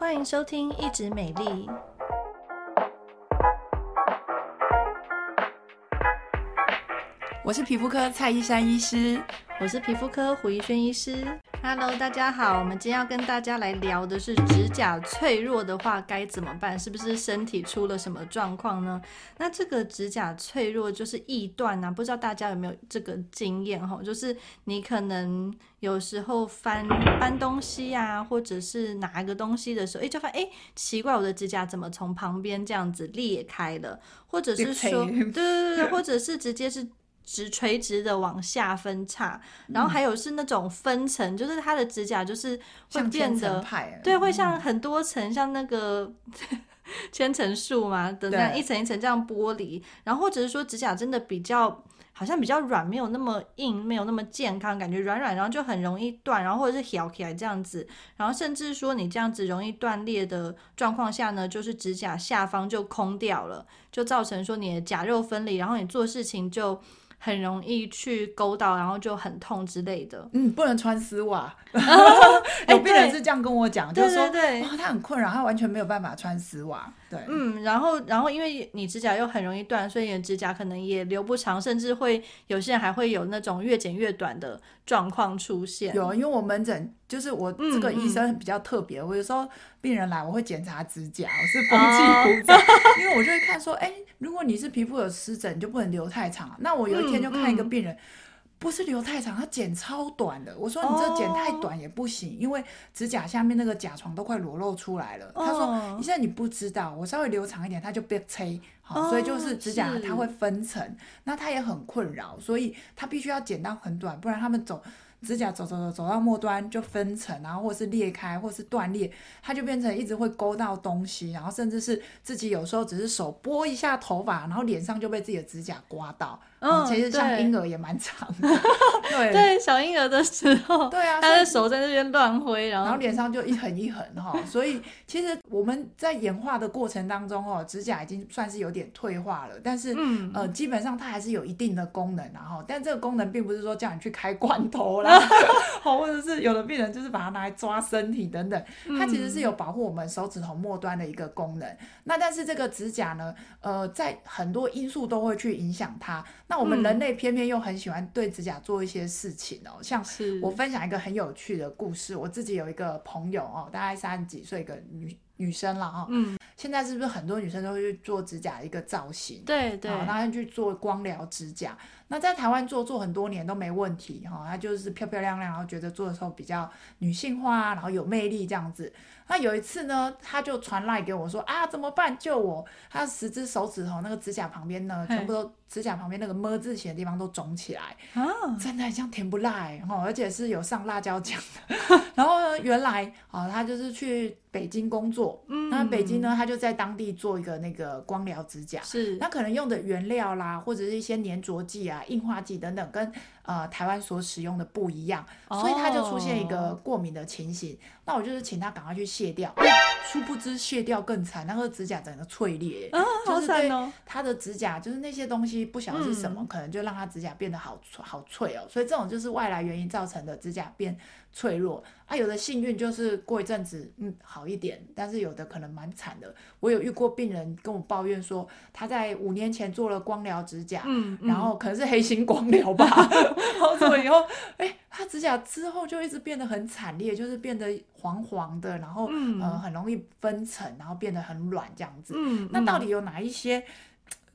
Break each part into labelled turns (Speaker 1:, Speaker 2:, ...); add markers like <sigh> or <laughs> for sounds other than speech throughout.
Speaker 1: 欢迎收听一直美丽。
Speaker 2: 我是皮肤科蔡依珊医师，
Speaker 1: 我是皮肤科胡一轩医师。Hello，大家好，我们今天要跟大家来聊的是指甲脆弱的话该怎么办？是不是身体出了什么状况呢？那这个指甲脆弱就是易断啊，不知道大家有没有这个经验哈？就是你可能有时候翻搬东西啊，或者是拿一个东西的时候，哎，就发现哎，奇怪，我的指甲怎么从旁边这样子裂开了？或者是说，对对对对，或者是直接是。直垂直的往下分叉，然后还有是那种分层，嗯、就是它的指甲就是会变得，对，会像很多层，嗯、像那个 <laughs> 千层树嘛的那样一层一层这样剥离，然后或者是说指甲真的比较好像比较软，没有那么硬，没有那么健康，感觉软软，然后就很容易断，然后或者是挑起来这样子，然后甚至说你这样子容易断裂的状况下呢，就是指甲下方就空掉了，就造成说你的甲肉分离，然后你做事情就。很容易去勾到，然后就很痛之类的。
Speaker 2: 嗯，不能穿丝袜。<laughs> 有病人是这样跟我讲，就是说，对，他很困扰，他完全没有办法穿丝袜。对，
Speaker 1: 嗯，然后，然后因为你指甲又很容易断，所以你的指甲可能也留不长，甚至会有些人还会有那种越剪越短的状况出现。
Speaker 2: 有，因为我门诊就是我这个医生比较特别，我有时候病人来，我会检查指甲，我是风纪股长，因为我就会看说，哎。如果你是皮肤有湿疹，你就不能留太长。那我有一天就看一个病人，不是留太长，他剪超短的。我说你这剪太短也不行，哦、因为指甲下面那个甲床都快裸露出来了。哦、他说你现在你不知道，我稍微留长一点，它就被吹好，所以就是指甲它会分层，哦、那他也很困扰，所以他必须要剪到很短，不然他们走。指甲走走走走到末端就分层，然后或是裂开，或是断裂，它就变成一直会勾到东西，然后甚至是自己有时候只是手拨一下头发，然后脸上就被自己的指甲刮到。嗯，其实像婴儿也蛮长的。<laughs> 对
Speaker 1: 对，小婴儿的时候，
Speaker 2: 对啊，
Speaker 1: 他的手在那边乱挥，然后
Speaker 2: 然后脸上就一横一横哈。所以其实我们在演化的过程当中哦，指甲已经算是有点退化了，但是嗯呃，基本上它还是有一定的功能，然后但这个功能并不是说叫你去开罐头啦。<laughs> 好，或者是有的病人就是把它拿来抓身体等等，它其实是有保护我们手指头末端的一个功能。那但是这个指甲呢，呃，在很多因素都会去影响它。那我们人类偏偏又很喜欢对指甲做一些事情哦，像我分享一个很有趣的故事，我自己有一个朋友哦，大概三十几岁一个女女生了哈，嗯，现在是不是很多女生都会去做指甲一个造型？
Speaker 1: 对对，
Speaker 2: 然后去做光疗指甲。那在台湾做做很多年都没问题哈，她就是漂漂亮亮，然后觉得做的时候比较女性化，然后有魅力这样子。那有一次呢，她就传赖给我说啊，怎么办？救我！她十只手指头那个指甲旁边呢，全部都指甲旁边那个么字形的地方都肿起来，啊，真的很像甜不辣哈，而且是有上辣椒酱的。<laughs> 然后呢，原来啊，她就是去北京工作，嗯，那北京呢，她就在当地做一个那个光疗指甲，是，那可能用的原料啦，或者是一些粘着剂啊。硬化剂等等，跟呃台湾所使用的不一样，所以他就出现一个过敏的情形。Oh. 那我就是请他赶快去卸掉，殊不知卸掉更惨，那个指甲整个脆裂，oh, 就是对他的指甲，就是那些东西不晓得是什么，嗯、可能就让他指甲变得好好脆哦。所以这种就是外来原因造成的指甲变脆弱。啊，有的幸运就是过一阵子，嗯，好一点，但是有的可能蛮惨的。我有遇过病人跟我抱怨说，他在五年前做了光疗指甲，嗯，然后可能是黑心光疗吧，然后做以后，哎，他指甲之后就一直变得很惨烈，就是变得黄黄的，然后、嗯、呃很容易分层，然后变得很软这样子。嗯，那到底有哪一些？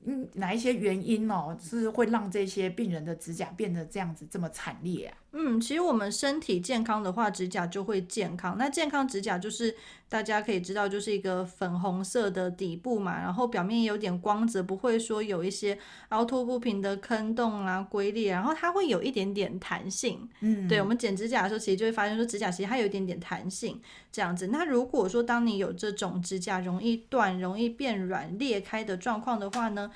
Speaker 2: 嗯，哪一些原因哦，是会让这些病人的指甲变得这样子这么惨烈啊？
Speaker 1: 嗯，其实我们身体健康的话，指甲就会健康。那健康指甲就是大家可以知道，就是一个粉红色的底部嘛，然后表面有点光泽，不会说有一些凹凸不平的坑洞啊、龟裂，然后它会有一点点弹性。嗯，对，我们剪指甲的时候，其实就会发现说，指甲其实它有一点点弹性这样子。那如果说当你有这种指甲容易断、容易变软、裂开的状况的话呢？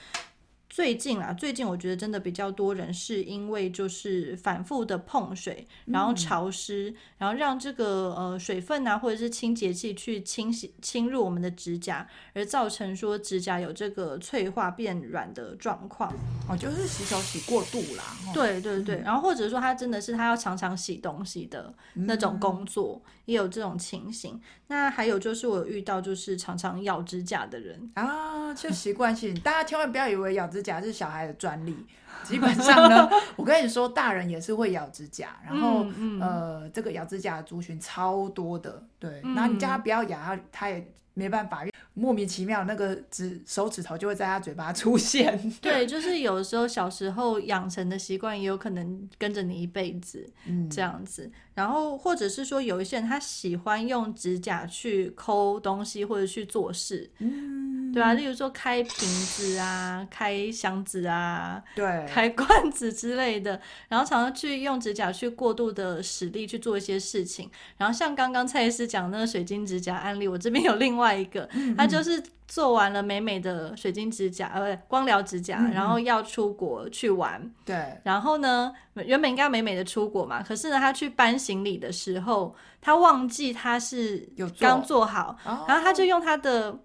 Speaker 1: 最近啊，最近我觉得真的比较多人是因为就是反复的碰水，然后潮湿，嗯、然后让这个呃水分啊或者是清洁剂去清洗侵入我们的指甲，而造成说指甲有这个脆化变软的状况。
Speaker 2: 哦，就是洗手洗过度啦。哦、
Speaker 1: 对对对，嗯、然后或者说他真的是他要常常洗东西的那种工作，嗯、也有这种情形。那还有就是我有遇到就是常常咬指甲的人
Speaker 2: 啊，就习惯性，大家千万不要以为咬指甲是小孩的专利，基本上呢，<laughs> 我跟你说，大人也是会咬指甲，然后、嗯嗯、呃，这个咬指甲的族群超多的，对，然后你叫他不要咬，他他也没办法。莫名其妙，那个指手指头就会在他嘴巴出现。<laughs>
Speaker 1: 对，就是有的时候小时候养成的习惯，也有可能跟着你一辈子，嗯，这样子。然后或者是说，有一些人他喜欢用指甲去抠东西或者去做事，嗯，对啊，例如说开瓶子啊、开箱子啊、
Speaker 2: 对，<laughs>
Speaker 1: 开罐子之类的，然后常常去用指甲去过度的使力去做一些事情。然后像刚刚蔡医师讲那个水晶指甲案例，我这边有另外一个，嗯他就是做完了美美的水晶指甲，呃，光疗指甲，然后要出国去玩。
Speaker 2: 对。
Speaker 1: 然后呢，原本应该美美的出国嘛，可是呢，他去搬行李的时候，他忘记他是刚做好，做然后他就用他的。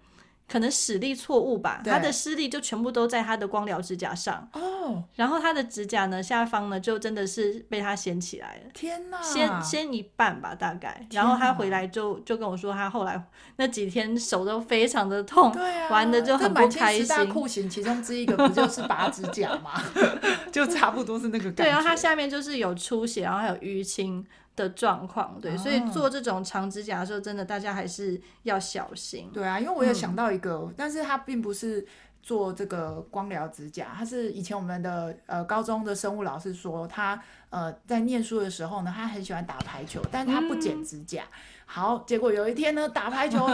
Speaker 1: 可能使力错误吧，他的施力就全部都在他的光疗指甲上哦，然后他的指甲呢，下方呢就真的是被他掀起来了，
Speaker 2: 天哪，
Speaker 1: 掀掀一半吧大概，然后他回来就就跟我说，他后来那几天手都非常的痛，对啊，玩的就很不开心。
Speaker 2: 大酷刑其中之一个不就是拔指甲吗？<laughs> 就差不多是那个感觉。
Speaker 1: 对，然后他下面就是有出血，然后还有淤青。的状况，对，所以做这种长指甲的时候，真的大家还是要小心。
Speaker 2: 对啊，因为我也想到一个，嗯、但是他并不是做这个光疗指甲，他是以前我们的呃高中的生物老师说，他呃在念书的时候呢，他很喜欢打排球，但是他不剪指甲。嗯、好，结果有一天呢，打排球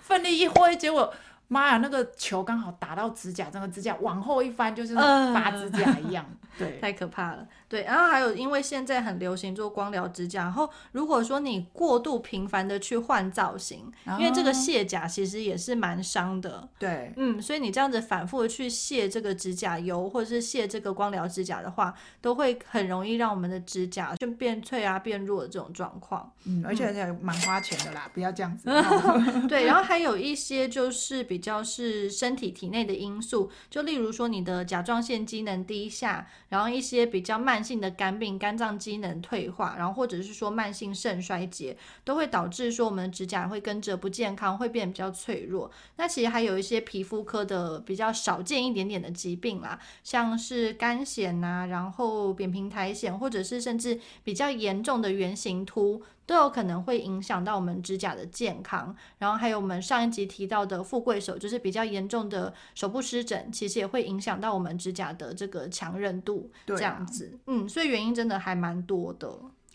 Speaker 2: 奋力一挥，结果。妈呀，那个球刚好打到指甲，整个指甲往后一翻，就是拔指甲一样，呃、对，
Speaker 1: 太可怕了。对，然后还有，因为现在很流行做光疗指甲，然后如果说你过度频繁的去换造型，哦、因为这个卸甲其实也是蛮伤的。
Speaker 2: 对，
Speaker 1: 嗯，所以你这样子反复的去卸这个指甲油，或者是卸这个光疗指甲的话，都会很容易让我们的指甲就变脆啊、变弱的这种状况。
Speaker 2: 嗯，而且也蛮花钱的啦，嗯、不要这样子。<laughs>
Speaker 1: 对，然后还有一些就是比。比较是身体体内的因素，就例如说你的甲状腺机能低下，然后一些比较慢性的肝病、肝脏机能退化，然后或者是说慢性肾衰竭，都会导致说我们的指甲会跟着不健康，会变得比较脆弱。那其实还有一些皮肤科的比较少见一点点的疾病啦，像是肝藓呐，然后扁平苔藓，或者是甚至比较严重的圆形秃。都有可能会影响到我们指甲的健康，然后还有我们上一集提到的富贵手，就是比较严重的手部湿疹，其实也会影响到我们指甲的这个强韧度，这样子，啊、嗯，所以原因真的还蛮多的。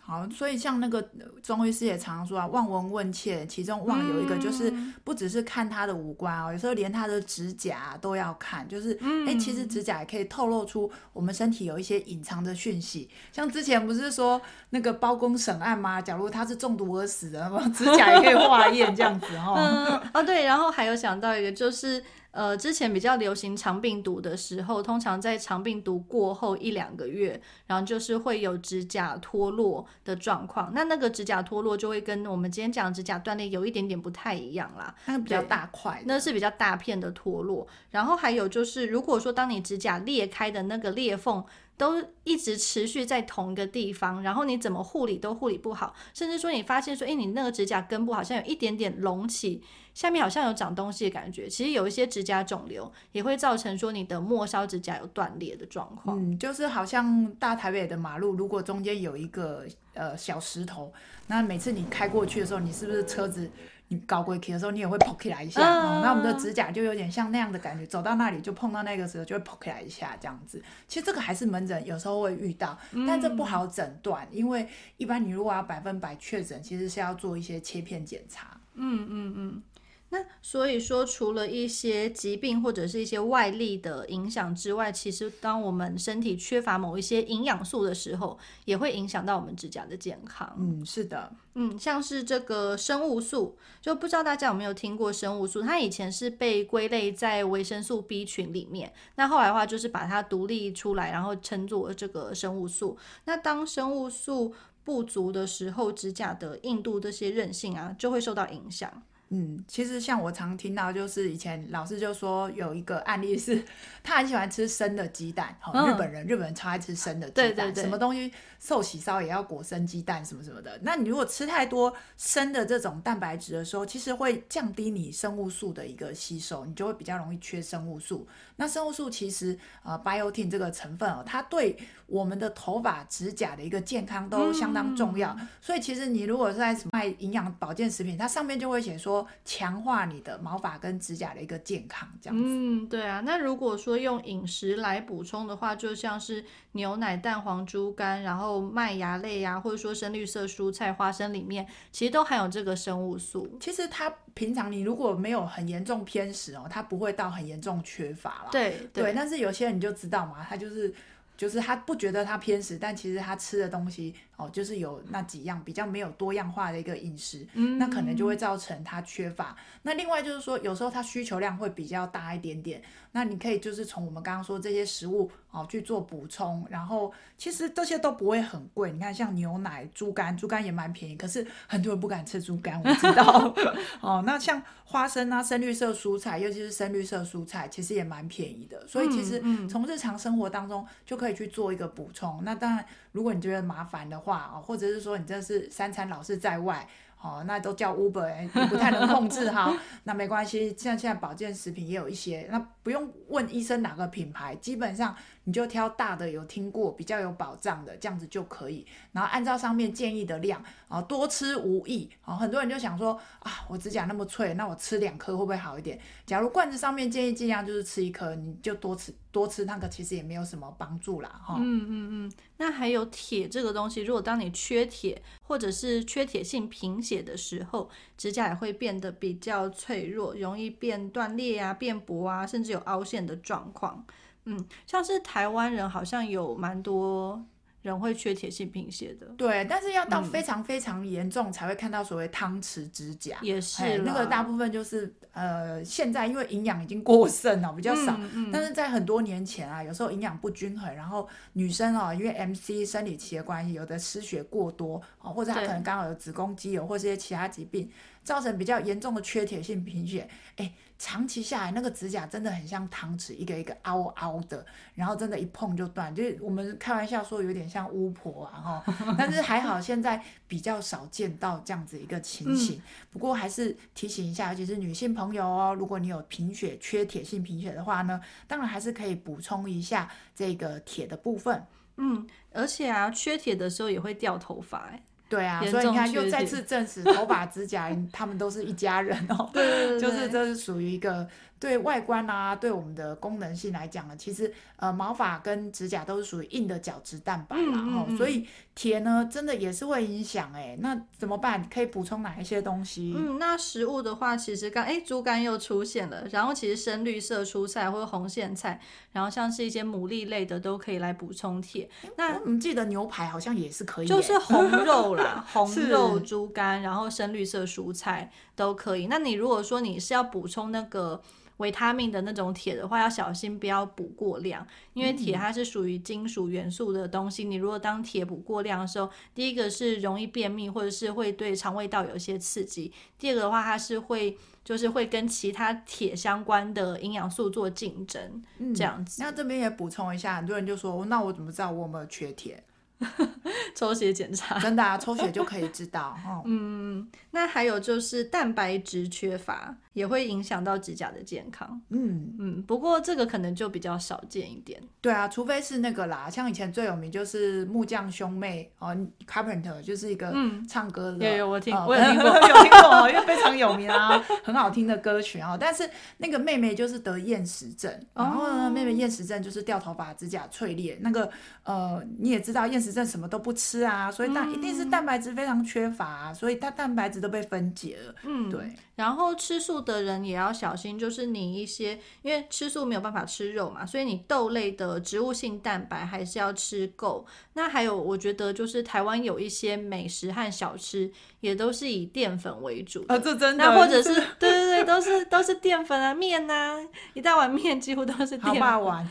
Speaker 2: 好，所以像那个中医师也常常说啊，望闻问切，其中望有一个就是不只是看他的五官哦，有时候连他的指甲都要看，就是哎、嗯欸，其实指甲也可以透露出我们身体有一些隐藏的讯息。像之前不是说那个包公审案吗？假如他是中毒而死的，<laughs> 指甲也可以化验这样子哦。
Speaker 1: 嗯，哦对，然后还有想到一个就是。呃，之前比较流行肠病毒的时候，通常在肠病毒过后一两个月，然后就是会有指甲脱落的状况。那那个指甲脱落就会跟我们今天讲的指甲断裂有一点点不太一样啦，
Speaker 2: 那比较大块，
Speaker 1: 那是比较大片的脱落。然后还有就是，如果说当你指甲裂开的那个裂缝都一直持续在同一个地方，然后你怎么护理都护理不好，甚至说你发现说，哎，你那个指甲根部好像有一点点隆起。下面好像有长东西的感觉，其实有一些指甲肿瘤也会造成说你的末梢指甲有断裂的状况。
Speaker 2: 嗯，就是好像大台北的马路，如果中间有一个呃小石头，那每次你开过去的时候，你是不是车子你搞过去的时候，你也会扑起来一下？嗯，那我们的指甲就有点像那样的感觉，走到那里就碰到那个时候就会扑起来一下这样子。其实这个还是门诊有时候会遇到，但这不好诊断，因为一般你如果要百分百确诊，其实是要做一些切片检查。
Speaker 1: 嗯嗯嗯。那所以说，除了一些疾病或者是一些外力的影响之外，其实当我们身体缺乏某一些营养素的时候，也会影响到我们指甲的健康。
Speaker 2: 嗯，是的，
Speaker 1: 嗯，像是这个生物素，就不知道大家有没有听过生物素？它以前是被归类在维生素 B 群里面，那后来的话就是把它独立出来，然后称作这个生物素。那当生物素不足的时候，指甲的硬度这些韧性啊，就会受到影响。
Speaker 2: 嗯，其实像我常听到，就是以前老师就说有一个案例是，他很喜欢吃生的鸡蛋，哦，嗯、日本人日本人超爱吃生的鸡蛋，对对对，什么东西寿喜烧也要裹生鸡蛋什么什么的。那你如果吃太多生的这种蛋白质的时候，其实会降低你生物素的一个吸收，你就会比较容易缺生物素。那生物素其实呃，biotin 这个成分哦，它对我们的头发、指甲的一个健康都相当重要。嗯、所以其实你如果是在卖营养保健食品，它上面就会写说。强化你的毛发跟指甲的一个健康，这样子。
Speaker 1: 嗯，对啊。那如果说用饮食来补充的话，就像是牛奶、蛋黄、猪肝，然后麦芽类呀、啊，或者说深绿色蔬菜、花生里面，其实都含有这个生物素。
Speaker 2: 其实它平常你如果没有很严重偏食哦，它不会到很严重缺乏啦。
Speaker 1: 对对，
Speaker 2: 对。但是有些人你就知道嘛，他就是就是他不觉得他偏食，但其实他吃的东西。哦，就是有那几样比较没有多样化的一个饮食，嗯，那可能就会造成他缺乏。那另外就是说，有时候他需求量会比较大一点点，那你可以就是从我们刚刚说这些食物哦去做补充，然后其实这些都不会很贵。你看像牛奶、猪肝，猪肝也蛮便宜，可是很多人不敢吃猪肝，我知道。<laughs> 哦，那像花生啊、深绿色蔬菜，尤其是深绿色蔬菜，其实也蛮便宜的。所以其实从日常生活当中就可以去做一个补充。那当然，如果你觉得麻烦的话，话或者是说你这是三餐老是在外，哦，那都叫 Uber，你不太能控制哈。那没关系，像现在保健食品也有一些，那不用问医生哪个品牌，基本上。你就挑大的，有听过比较有保障的，这样子就可以。然后按照上面建议的量，啊，多吃无益。啊，很多人就想说，啊，我指甲那么脆，那我吃两颗会不会好一点？假如罐子上面建议尽量就是吃一颗，你就多吃多吃那个，其实也没有什么帮助啦，哈。
Speaker 1: 嗯嗯嗯。那还有铁这个东西，如果当你缺铁或者是缺铁性贫血的时候，指甲也会变得比较脆弱，容易变断裂啊、变薄啊，甚至有凹陷的状况。嗯，像是台湾人好像有蛮多人会缺铁性贫血的，
Speaker 2: 对，但是要到非常非常严重才会看到所谓汤匙指甲，
Speaker 1: 也是
Speaker 2: 那个大部分就是呃，现在因为营养已经过剩了，比较少，嗯嗯、但是在很多年前啊，有时候营养不均衡，然后女生哦，因为 MC 生理期的关系，有的失血过多哦，或者她可能刚好有子宫肌瘤或者一些其他疾病，造成比较严重的缺铁性贫血，哎。长期下来，那个指甲真的很像汤匙，一个一个凹凹的，然后真的，一碰就断。就是我们开玩笑说有点像巫婆啊，哈。<laughs> 但是还好，现在比较少见到这样子一个情形。不过还是提醒一下，尤其是女性朋友哦，如果你有贫血、缺铁性贫血的话呢，当然还是可以补充一下这个铁的部分。
Speaker 1: 嗯，而且啊，缺铁的时候也会掉头发，哎。
Speaker 2: 对啊，所以你看，又再次 <laughs> 证实头发、指甲，他们都是一家人哦。对，对，对，对，就是这是属于一个。对外观啊，对我们的功能性来讲呢，其实呃毛发跟指甲都是属于硬的角质蛋白啦，嗯嗯嗯，所以铁呢真的也是会影响哎，那怎么办？可以补充哪一些东西？
Speaker 1: 嗯，那食物的话，其实刚哎猪肝又出现了，然后其实深绿色蔬菜或者红苋菜，然后像是一些牡蛎类的都可以来补充铁。那
Speaker 2: 我们记得牛排好像也是可以，
Speaker 1: 就是红肉啦，<laughs> 红肉猪肝，然后深绿色蔬菜都可以。那你如果说你是要补充那个。维他命的那种铁的话，要小心不要补过量，因为铁它是属于金属元素的东西。你如果当铁补过量的时候，第一个是容易便秘，或者是会对肠胃道有一些刺激；第二个的话，它是会就是会跟其他铁相关的营养素做竞争，这样子。
Speaker 2: 那这边也补充一下，很多人就说，那我怎么知道我有没有缺铁？<laughs>
Speaker 1: 抽血检查，
Speaker 2: 真的啊，抽血就可以知道。哦、
Speaker 1: 嗯，那还有就是蛋白质缺乏也会影响到指甲的健康。
Speaker 2: 嗯
Speaker 1: 嗯，不过这个可能就比较少见一点。
Speaker 2: 对啊，除非是那个啦，像以前最有名就是木匠兄妹哦，Carpenter 就是一个唱歌的。
Speaker 1: 有有我听，
Speaker 2: 哦、
Speaker 1: 我有听过，<laughs>
Speaker 2: 有听过，因为非常有名啊，很好听的歌曲啊。但是那个妹妹就是得厌食症，然后呢，妹妹厌食症就是掉头发、指甲脆裂。那个呃，你也知道厌。时症什么都不吃啊，所以它一定是蛋白质非常缺乏啊，所以它蛋白质都被分解了。嗯，对。
Speaker 1: 然后吃素的人也要小心，就是你一些因为吃素没有办法吃肉嘛，所以你豆类的植物性蛋白还是要吃够。那还有，我觉得就是台湾有一些美食和小吃也都是以淀粉为主
Speaker 2: 啊，这真的。
Speaker 1: 那或者是对对对，都是都是淀粉啊，面啊，一大碗面几乎都是淀粉。
Speaker 2: 碗。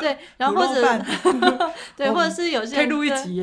Speaker 1: 对，然后或者 <laughs> 对，或者是有些人
Speaker 2: 可以录一集。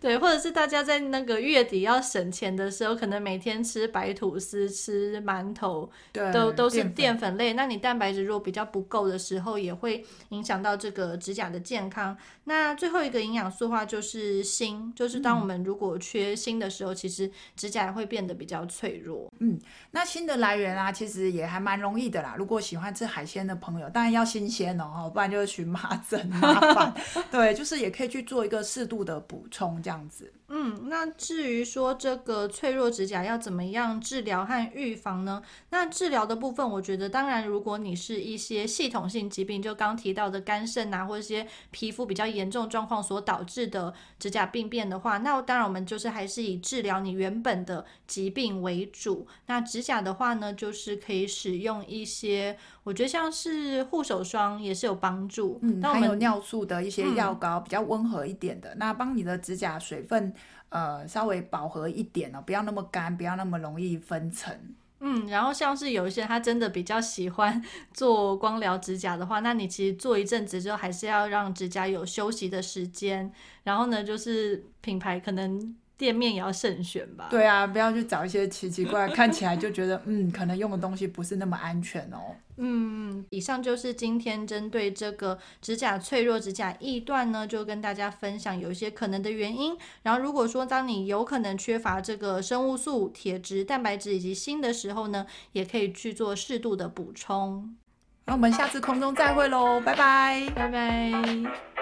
Speaker 1: 对，或者是大家在那个月底要省钱的时候，可能每天吃白吐司、吃馒头，
Speaker 2: 对，
Speaker 1: 都都是淀粉类。那你蛋白质如果比较不够的时候，也会影响到这个指甲的健康。那最后一个营养素的话就是锌，就是当我们如果缺锌的时候，嗯、其实指甲也会变得比较脆弱。
Speaker 2: 嗯，那新的来源啊，其实也还蛮容易的啦。如果喜欢吃海鲜的朋友，当然要新鲜哦，不然就是荨麻疹麻烦。<laughs> 对，就是也可以去做一个适度的补充，这样子。
Speaker 1: 嗯，那至于说这个脆弱指甲要怎么样治疗和预防呢？那治疗的部分，我觉得当然，如果你是一些系统性疾病，就刚提到的肝肾啊，或者一些皮肤比较严重状况所导致的指甲病变的话，那当然我们就是还是以治疗你原本的疾病为主。那指甲的话呢，就是可以使用一些，我觉得像是护手霜也是有帮助。
Speaker 2: 嗯，那还有尿素的一些药膏，嗯、比较温和一点的，那帮你的指甲水分。呃，稍微饱和一点哦，不要那么干，不要那么容易分层。
Speaker 1: 嗯，然后像是有一些他真的比较喜欢 <laughs> 做光疗指甲的话，那你其实做一阵子之后，还是要让指甲有休息的时间。然后呢，就是品牌可能。店面也要慎选吧。
Speaker 2: 对啊，不要去找一些奇奇怪怪，看起来就觉得嗯，可能用的东西不是那么安全哦。
Speaker 1: 嗯，以上就是今天针对这个指甲脆弱、指甲易断呢，就跟大家分享有一些可能的原因。然后如果说当你有可能缺乏这个生物素、铁质、蛋白质以及锌的时候呢，也可以去做适度的补充。
Speaker 2: 那我们下次空中再会喽，拜拜，
Speaker 1: 拜拜。